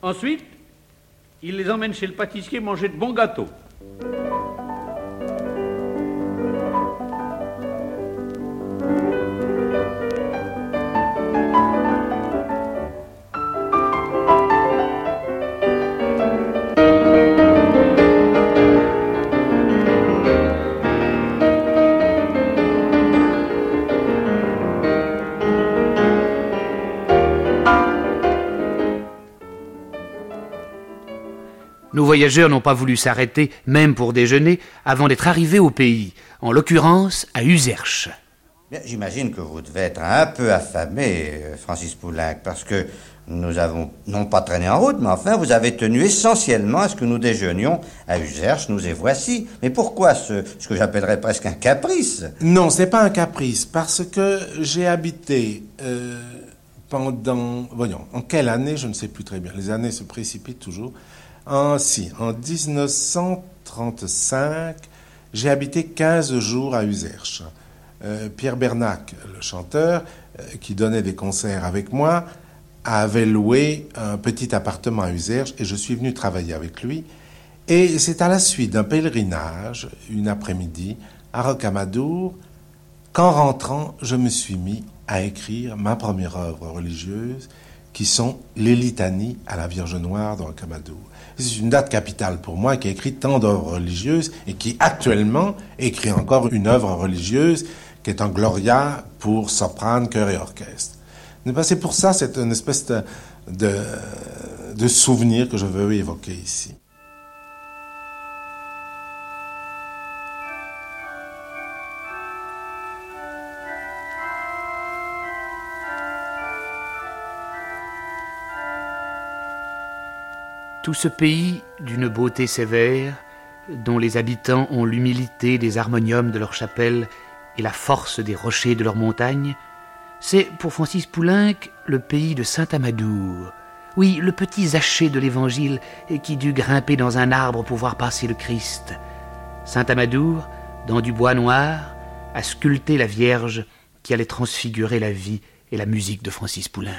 Ensuite, il les emmène chez le pâtissier manger de bons gâteaux. Voyageurs n'ont pas voulu s'arrêter, même pour déjeuner, avant d'être arrivés au pays, en l'occurrence à Userche. Bien, J'imagine que vous devez être un peu affamé, euh, Francis Poulenc, parce que nous avons non pas traîné en route, mais enfin vous avez tenu essentiellement à ce que nous déjeunions à Userche, nous et voici. Mais pourquoi ce, ce que j'appellerais presque un caprice? Non, c'est pas un caprice, parce que j'ai habité euh, pendant, voyons, en quelle année, je ne sais plus très bien. Les années se précipitent toujours. En, si, en 1935, j'ai habité 15 jours à Userche. Euh, Pierre Bernac, le chanteur, euh, qui donnait des concerts avec moi, avait loué un petit appartement à Userche et je suis venu travailler avec lui. Et c'est à la suite d'un pèlerinage, une après-midi, à Rocamadour, qu'en rentrant, je me suis mis à écrire ma première œuvre religieuse, qui sont les litanies à la Vierge Noire de Rocamadour. C'est une date capitale pour moi qui a écrit tant d'œuvres religieuses et qui actuellement écrit encore une œuvre religieuse qui est un Gloria pour soprane, chœur et orchestre. Ben, C'est pour ça, c'est une espèce de, de souvenir que je veux évoquer ici. Tout ce pays d'une beauté sévère, dont les habitants ont l'humilité des harmoniums de leur chapelle et la force des rochers de leurs montagnes, c'est pour Francis Poulenc le pays de Saint-Amadour. Oui, le petit Zaché de l'Évangile qui dut grimper dans un arbre pour voir passer le Christ. Saint-Amadour, dans du bois noir, a sculpté la Vierge qui allait transfigurer la vie et la musique de Francis Poulenc.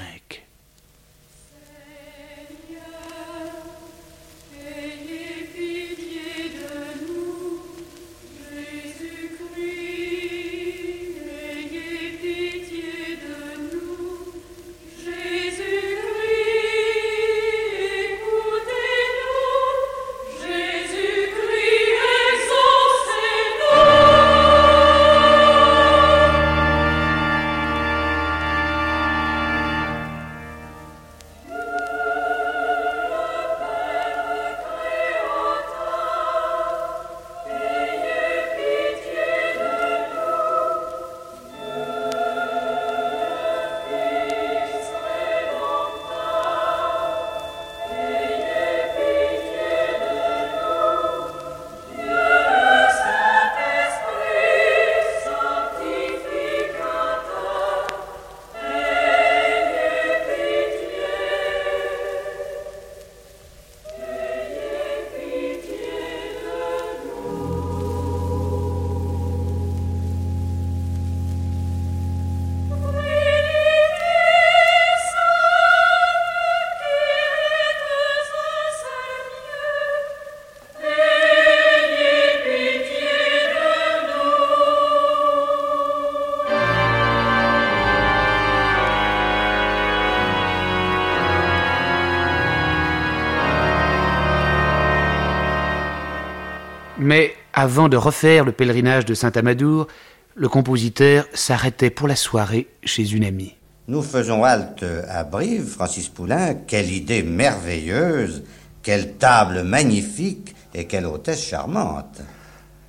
Avant de refaire le pèlerinage de Saint-Amadour, le compositeur s'arrêtait pour la soirée chez une amie. Nous faisons halte à Brive, Francis Poulain. Quelle idée merveilleuse, quelle table magnifique et quelle hôtesse charmante.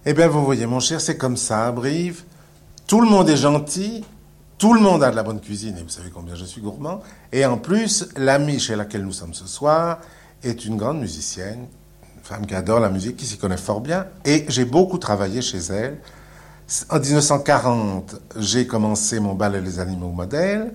Eh bien, vous voyez, mon cher, c'est comme ça, à Brive. Tout le monde est gentil, tout le monde a de la bonne cuisine, et vous savez combien je suis gourmand. Et en plus, l'amie chez laquelle nous sommes ce soir est une grande musicienne, femme qui adore la musique, qui s'y connaît fort bien. Et j'ai beaucoup travaillé chez elle. En 1940, j'ai commencé mon bal et les animaux modèles.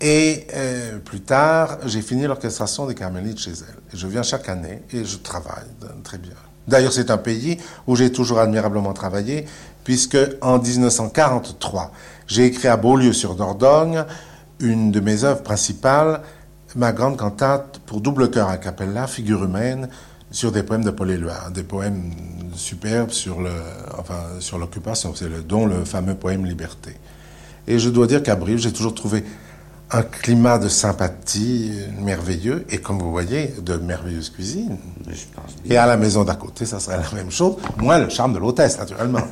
Et euh, plus tard, j'ai fini l'orchestration des Carmélites chez elle. Et je viens chaque année et je travaille très bien. D'ailleurs, c'est un pays où j'ai toujours admirablement travaillé, puisque en 1943, j'ai écrit à Beaulieu sur Dordogne une de mes œuvres principales, ma grande cantate pour double chœur a cappella, figure humaine, sur des poèmes de Paul Éluard, des poèmes superbes sur le, enfin, sur l'occupation, c'est le, dont le fameux poème Liberté. Et je dois dire qu'à Brive, j'ai toujours trouvé un climat de sympathie merveilleux et comme vous voyez, de merveilleuses cuisines. Je pense Et à la maison d'à côté, ça serait la même chose, moins le charme de l'hôtesse, naturellement.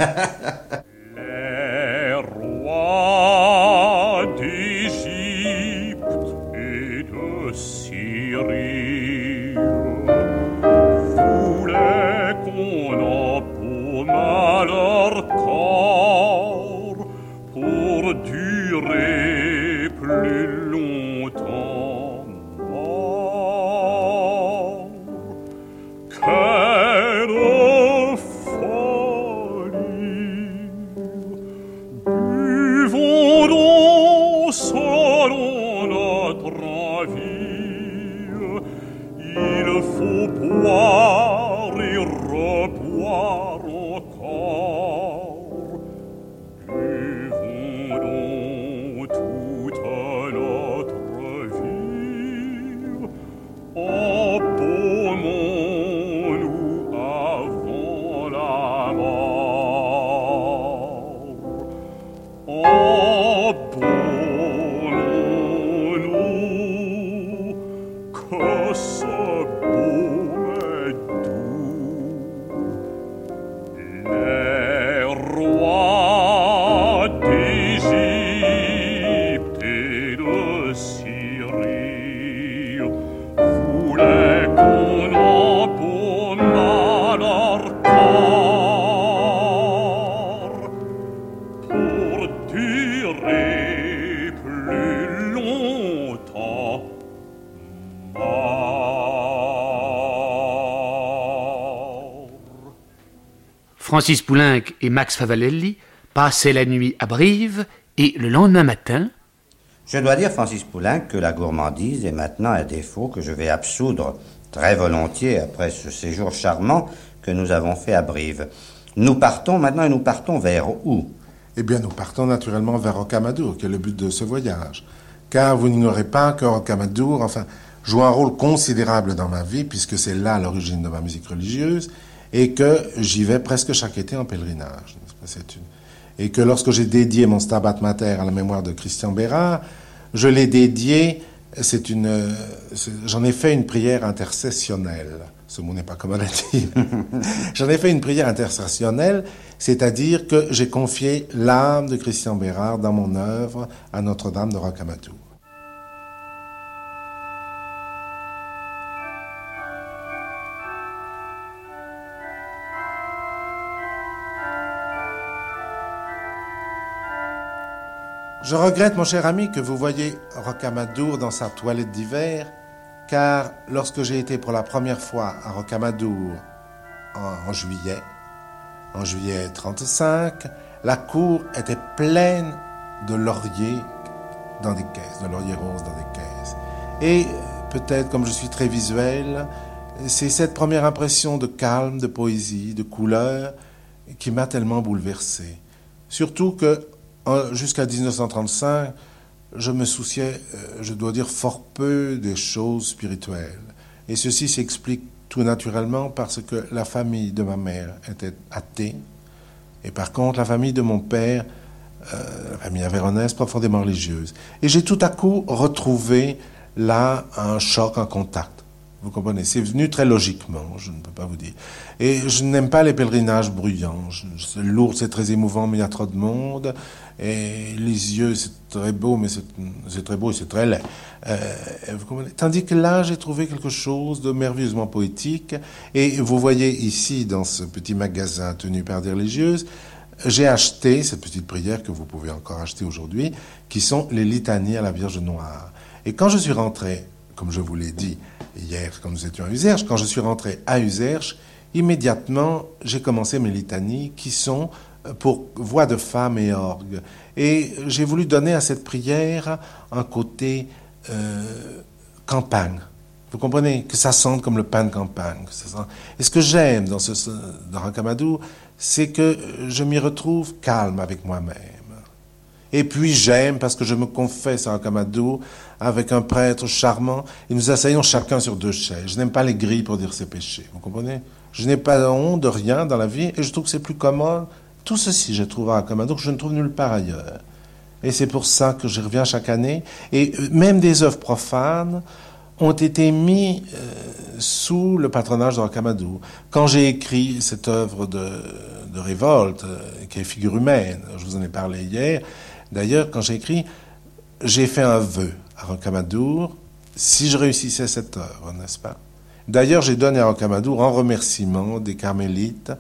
Francis Poulenc et Max Favalelli passaient la nuit à Brive et le lendemain matin, Je dois dire, Francis Poulain, que la gourmandise est maintenant un défaut que je vais absoudre très volontiers après ce séjour charmant que nous avons fait à Brive. Nous partons maintenant et nous partons vers où? Eh bien, nous partons naturellement vers Rocamadour, qui est le but de ce voyage. Car vous n'ignorez pas que Rocamadour, enfin, joue un rôle considérable dans ma vie, puisque c'est là l'origine de ma musique religieuse, et que j'y vais presque chaque été en pèlerinage. une- Et que lorsque j'ai dédié mon Stabat Mater à la mémoire de Christian Bérard, je l'ai dédié, c'est une, j'en ai fait une prière intercessionnelle. Ce mot n'est pas dit. J'en ai fait une prière intercessionnelle, c'est-à-dire que j'ai confié l'âme de Christian Bérard dans mon œuvre à Notre-Dame de Rocamadour. Je regrette, mon cher ami, que vous voyez Rocamadour dans sa toilette d'hiver, car lorsque j'ai été pour la première fois à Rocamadour en, juillet, en juillet 35, la cour était pleine de lauriers dans des caisses, de lauriers roses dans des caisses. Et peut-être comme je suis très visuel, c'est cette première impression de calme, de poésie, de couleur qui m'a tellement bouleversé. Surtout que jusqu'à 1935, je me souciais, euh, je dois dire, fort peu des choses spirituelles. Et ceci s'explique tout naturellement parce que la famille de ma mère était athée, et par contre la famille de mon père, euh, la famille avéronaise, profondément religieuse. Et j'ai tout à coup retrouvé là un choc, un contact. Vous comprenez C'est venu très logiquement, je ne peux pas vous dire. Et je n'aime pas les pèlerinages bruyants. C'est lourd, c'est très émouvant, mais il y a trop de monde. Et les yeux, c'est très beau, mais c'est c'est très beau et c'est très laid. Euh, vous comprenez Tandis que là, j'ai trouvé quelque chose de merveilleusement poétique. Et vous voyez ici, dans ce petit magasin tenu par des religieuses, j'ai acheté cette petite prière que vous pouvez encore acheter aujourd'hui, qui sont les litanies à la Vierge Noire. Et quand je suis rentré, comme je vous l'ai dit hier, quand nous étions à Userche, quand je suis rentré à Userche, immédiatement, j'ai commencé mes litanies qui sont euh, pour voix de femme et orgue. Et j'ai voulu donner à cette prière un côté euh, campagne. Vous comprenez? Que ça sente comme le pain de campagne. Et ce que j'aime dans, ce, dans c'est que je m'y retrouve calme avec moi-même. Et puis j'aime parce que je me confesse à Rocamadour avec un prêtre charmant et nous asseyons chacun sur deux chaises. Je n'aime pas les grilles pour dire ses péchés, vous comprenez? Je n'ai pas honte de rien dans la vie et je trouve que c'est plus commode. Tout ceci, je trouve à Rocamadour que je ne trouve nulle part ailleurs. Et c'est pour ça que je reviens chaque année. Et euh, même des œuvres profanes ont été mis euh, sous le patronage de Rocamadour. Quand j'ai écrit cette œuvre de, de révolte, euh, qui est figure humaine, je vous en ai parlé hier, D'ailleurs, quand j'ai écrit, j'ai fait un vœu à Rocamadour si je réussissais cette œuvre, n'est-ce pas? D'ailleurs, j'ai donné à Rocamadour en remerciement des carmélites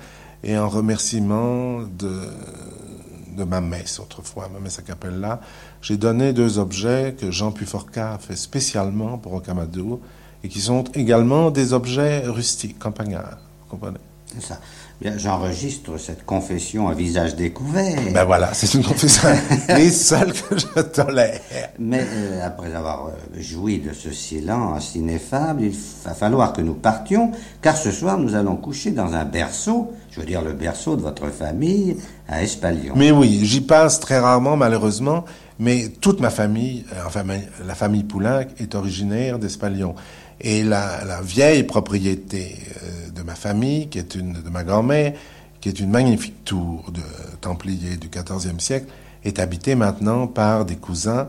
et en remerciement de, ma messe autrefois, ma messe à Capella, j'ai donné deux objets que Jean Puforca a fait spécialement pour Rocamadour et qui sont également des objets rustiques, campagnards. Vous comprenez? Ça. J'enregistre cette confession à visage découvert. Ben voilà, c'est une confession, les seules que je tolère. Mais euh, après avoir euh, joui de ce silence ineffable, il va falloir que nous partions, car ce soir nous allons coucher dans un berceau, je veux dire le berceau de votre famille, à Espalion. Mais oui, j'y passe très rarement, malheureusement, mais toute ma famille, euh, enfin la famille Poulenc, est originaire d'Espalion. Et la, vieille propriété euh, de ma famille, qui est une de ma grand-mère, qui est une magnifique tour de Templier du XIVe siècle, est habitée maintenant par des cousins,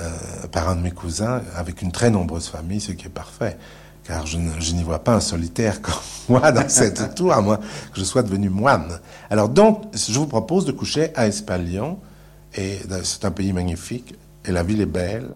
euh, par un de mes cousins, avec une très nombreuse famille, ce qui est parfait. Car je, n'y vois pas un solitaire comme moi dans cette tour, à moins que je sois devenu moine. Alors donc, je vous propose de coucher à Espalion, et c'est un pays magnifique, et la ville est belle.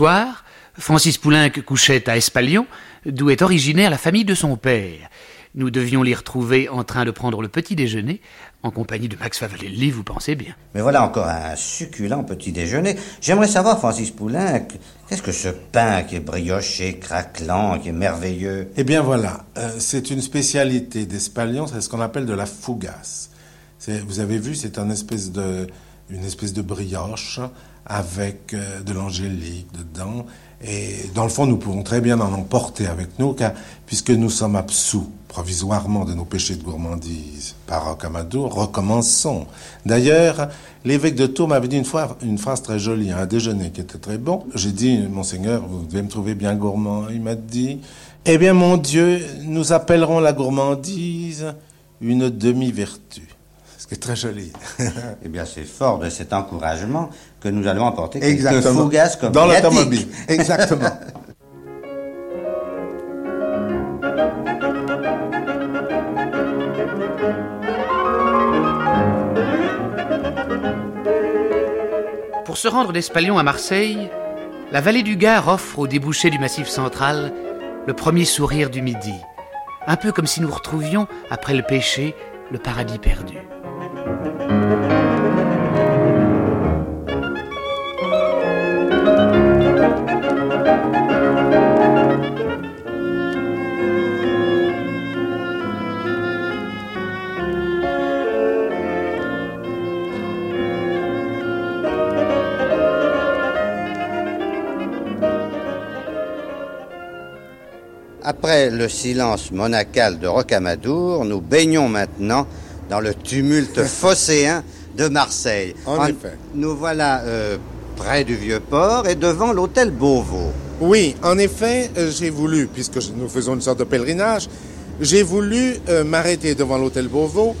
Soir, Francis Poulenc couchait à Espalion, d'où est originaire la famille de son père. Nous devions l'y retrouver en train de prendre le petit déjeuner, en compagnie de Max Favalelli, vous pensez bien. Mais voilà encore un succulent petit déjeuner. J'aimerais savoir, Francis Poulain, que- qu'est-ce que ce pain qui est brioché, craquelant, qui est merveilleux? Eh bien voilà, euh, c'est une spécialité d'Espalion, c'est ce qu'on appelle de la fougasse. Vous avez vu, c'est un espèce de, une espèce de brioche avec euh, de l'angélique dedans. Et dans le fond, nous pouvons très bien en emporter avec nous, car puisque nous sommes absous provisoirement de nos péchés de gourmandise par recommençons. D'ailleurs, l'évêque de Tours m'avait dit une fois une phrase très jolie, à un déjeuner qui était très bon. J'ai dit, Monseigneur, vous devez me trouver bien gourmand. Il m'a dit, eh bien, mon Dieu, nous appellerons la gourmandise une demi-vertu. Ce qui est très joli. Eh bien, c'est fort de cet encouragement que nous allons emporter quelques fougasses comme Dans l'automobile. Exactement. Pour se rendre d'Espalion à Marseille, la vallée du Gard offre au débouché du massif central le premier sourire du midi, un peu comme si nous retrouvions, après le péché, le paradis perdu. Après le silence monacal de Rocamadour, nous baignons maintenant dans le tumulte phocéen de Marseille. En effet. Nous voilà euh, près du vieux port et devant l'hôtel Beauvau. Oui, en effet, euh, j'ai voulu, puisque nous faisons une sorte de pèlerinage, j'ai voulu euh, m'arrêter devant l'hôtel Beauvau,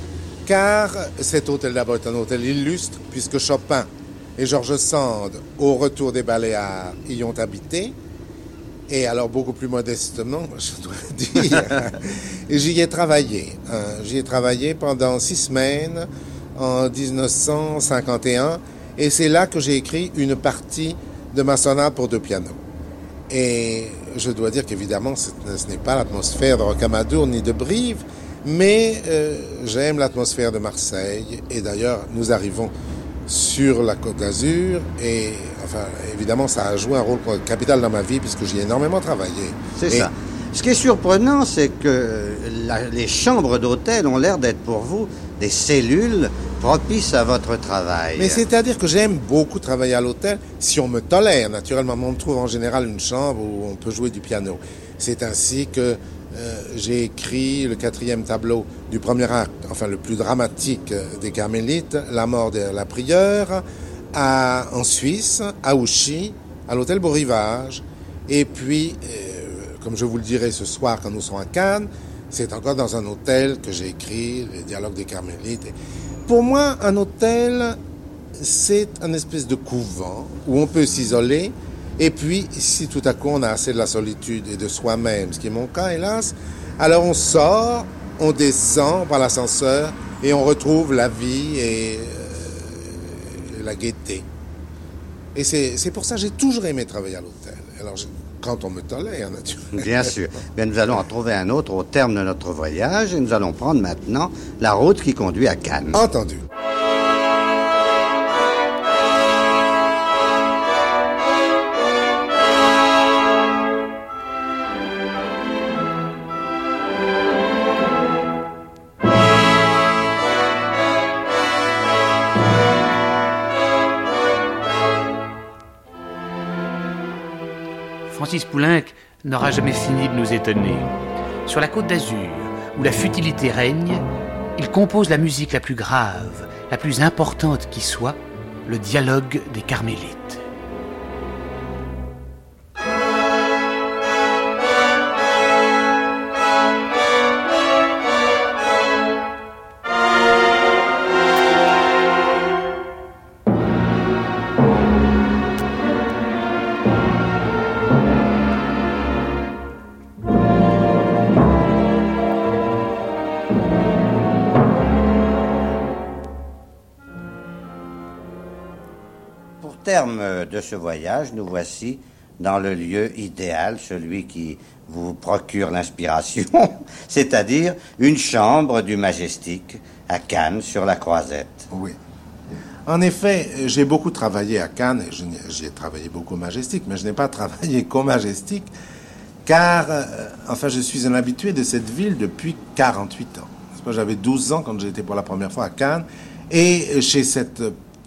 car cet hôtel d'abord est un hôtel illustre, puisque Chopin et Georges Sand, au retour des Baléares, y ont habité. Et alors beaucoup plus modestement, je dois dire. j'y ai travaillé. hein. J'y ai travaillé pendant six semaines en 1951. Et c'est là que j'ai écrit une partie de ma sonate pour deux pianos. Et je dois dire qu'évidemment, ce ce n'est pas l'atmosphère de Rocamadour ni de Brive, mais euh, j'aime l'atmosphère de Marseille. Et d'ailleurs, nous arrivons sur la Côte d'Azur. Et enfin, évidemment, ça a joué un rôle capital dans ma vie puisque j'y ai énormément travaillé. C'est Et- ça. Ce qui est surprenant, c'est que la- les chambres d'hôtel ont l'air d'être pour vous des cellules propices à votre travail. Mais c'est-à-dire que j'aime beaucoup travailler à l'hôtel, si on me tolère, naturellement. On trouve en général une chambre où on peut jouer du piano. C'est ainsi que euh, j'ai écrit le quatrième tableau du premier acte, enfin le plus dramatique euh, des Carmélites, La mort de la prieure, en Suisse, à Ouchy, à l'hôtel Beau Rivage. Et puis, euh, comme je vous le dirai ce soir quand nous serons à Cannes, c'est encore dans un hôtel que j'ai écrit les dialogues des Carmélites. Pour moi, un hôtel, c'est un espèce de couvent où on peut s'isoler. Et puis, si tout à coup on a assez de la solitude et de soi-même, ce qui est mon cas, hélas, alors on sort, on descend par l'ascenseur et on retrouve la vie et euh, la gaieté. Et c'est pour ça que j'ai toujours aimé travailler à l'hôtel. Alors, je- quand on me tolère, naturellement. Bien sûr. Bien, nous allons en trouver un autre au terme de notre voyage et nous allons prendre maintenant la route qui conduit à Cannes. Entendu. Francis Poulenc n'aura jamais fini de nous étonner. Sur la côte d'Azur, où la futilité règne, il compose la musique la plus grave, la plus importante qui soit, le dialogue des carmélites. Terme de ce voyage, nous voici dans le lieu idéal, celui qui vous procure l'inspiration, c'est-à-dire une chambre du Majestic à Cannes sur la Croisette. Oui. En effet, j'ai beaucoup travaillé à Cannes, j'ai travaillé beaucoup au Majestic, mais je n'ai pas travaillé qu'au Majestic, car, euh, enfin, je suis un habitué de cette ville depuis 48 ans. J'avais 12 ans quand j'étais pour la première fois à Cannes, et chez cette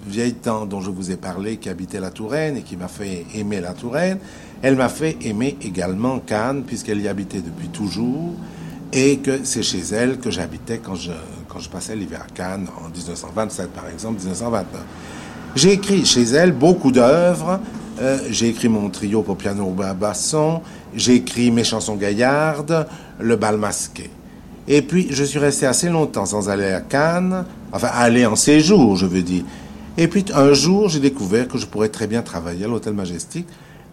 vieille tante dont je vous ai parlé, qui habitait la Touraine et qui m'a fait aimer la Touraine, elle m'a fait aimer également Cannes, puisqu'elle y habitait depuis toujours, et que c'est chez elle que j'habitais quand je, quand je passais l'hiver à Cannes, en 1927 par exemple, 1929. J'ai écrit chez elle beaucoup d'œuvres. Euh, j'ai écrit mon trio pour piano ou basson. J'ai écrit mes chansons gaillardes, le bal masqué. Et puis, je suis resté assez longtemps sans aller à Cannes, enfin, aller en séjour, je veux dire. Et puis, un jour, j'ai découvert que je pourrais très bien travailler à l'Hôtel Majestic.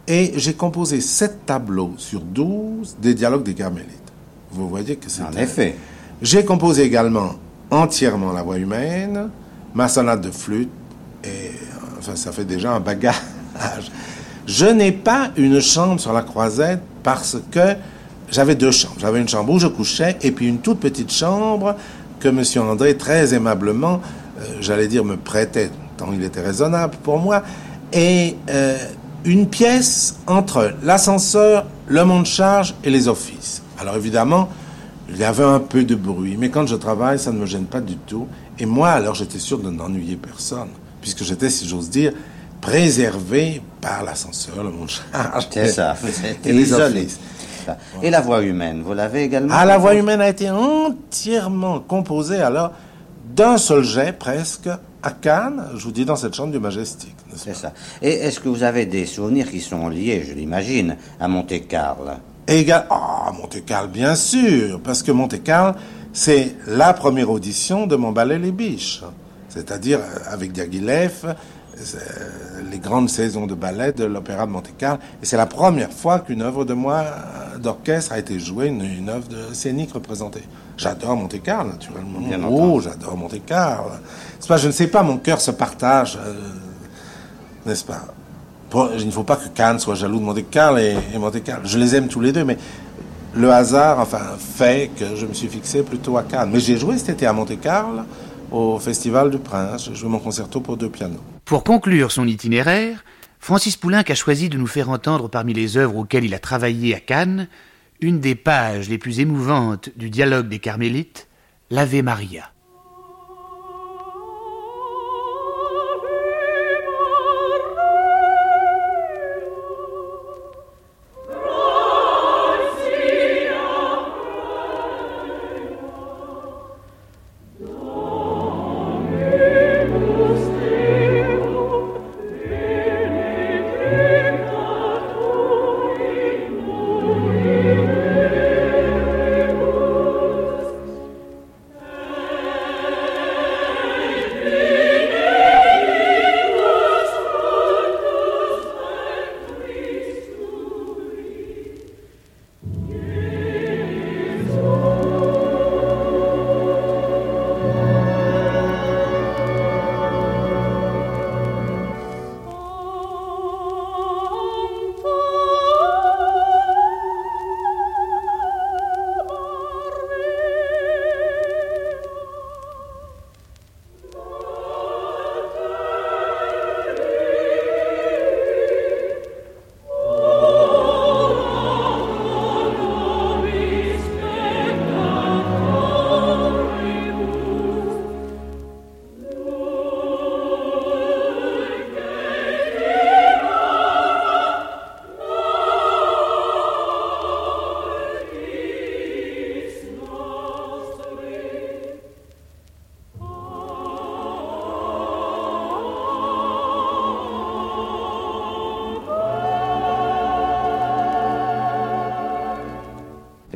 Et j'ai composé sept tableaux sur 12 des dialogues des Carmélites. Vous voyez que c'est. En effet. J'ai composé également entièrement la voix humaine, ma sonate de flûte, et enfin, ça fait déjà un bagage. Je n'ai pas une chambre sur la croisette parce que j'avais deux chambres. J'avais une chambre où je couchais et puis une toute petite chambre que M. André, très aimablement, euh, j'allais dire, me prêtait, tant il était raisonnable pour moi, et euh, une pièce entre l'ascenseur, le monte-charge et les offices. Alors évidemment, il y avait un peu de bruit, mais quand je travaille, ça ne me gêne pas du tout. Et moi, alors, j'étais sûr de n'ennuyer personne, puisque j'étais, si j'ose dire, préservé par l'ascenseur, le monte-charge. C'est ça, et les isolé. offices. Et la voix humaine, vous l'avez également Ah, la voix humaine a été entièrement composée, alors, d'un seul jet, presque, à Cannes, je vous dis, dans cette chambre du Majestic. C'est ça. Et est-ce que vous avez des souvenirs qui sont liés, je l'imagine, à Monte-Carlo? Égal... Ah, Monte-Carlo, bien sûr, parce que Monte-Carlo, c'est la première audition de mon ballet Les Biches. C'est-à-dire, euh, avec Diaghilev, les grandes saisons de ballet de l'Opéra de Monte-Carlo. Et c'est la première fois qu'une œuvre de moi euh, d'orchestre a été jouée, une, une œuvre de scénique représentée. J'adore Monte-Carlo, naturellement. Bien oh, j'adore Monte-Carlo. C'est pas, je ne sais pas, mon cœur se partage, euh, n'est-ce pas? Il ne faut pas que Cannes soit jaloux de Monte-Carlo et, et Monte-Carlo. Je les aime tous les deux, mais le hasard, enfin, fait que je me suis fixé plutôt à Cannes. Mais j'ai joué cet été à Monte-Carlo au Festival du Prince. J'ai joué mon concerto pour deux pianos. Pour conclure son itinéraire, Francis Poulenc a choisi de nous faire entendre parmi les œuvres auxquelles il a travaillé à Cannes une des pages les plus émouvantes du dialogue des Carmélites, l'Ave Maria.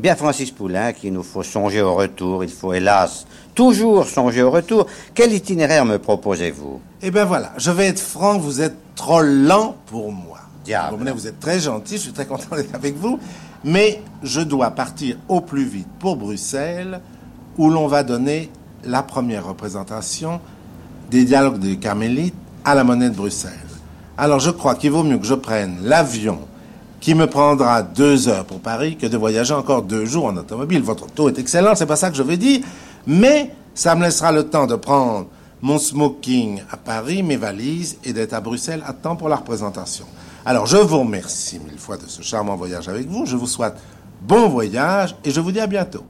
Eh bien, Francis Poulain, qu'il nous faut songer au retour, il faut hélas toujours songer au retour. Quel itinéraire me proposez-vous? Eh bien voilà, je vais être franc, vous êtes trop lent pour moi. Diable. Vous vous êtes très gentil, je suis très content d'être avec vous, mais je dois partir au plus vite pour Bruxelles, où l'on va donner la première représentation des dialogues des Carmélites à la monnaie de Bruxelles. Alors je crois qu'il vaut mieux que je prenne l'avion qui me prendra deux heures pour Paris que de voyager encore deux jours en automobile. Votre auto est excellent, c'est pas ça que je veux dire, mais ça me laissera le temps de prendre mon smoking à Paris, mes valises et d'être à Bruxelles à temps pour la représentation. Alors je vous remercie mille fois de ce charmant voyage avec vous, je vous souhaite bon voyage et je vous dis à bientôt.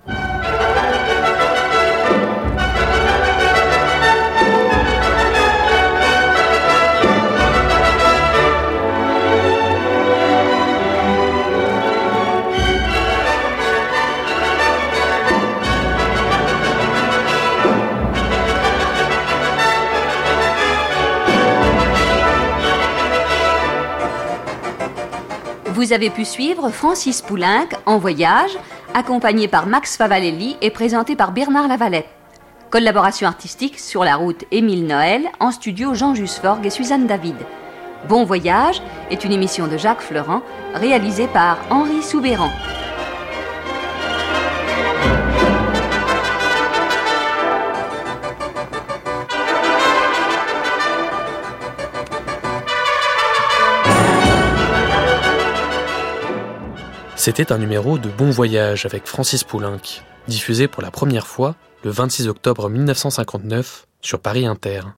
Vous avez pu suivre Francis Poulenc en voyage, accompagné par Max Favalelli et présenté par Bernard Lavalette. Collaboration artistique sur la route Émile Noël, en studio Jean Jusforgue et Suzanne David. Bon voyage est une émission de Jacques Fleurant, réalisée par Henri Soubéran. C'était un numéro de Bon Voyage avec Francis Poulenc, diffusé pour la première fois le 26 octobre 1959 sur Paris Inter.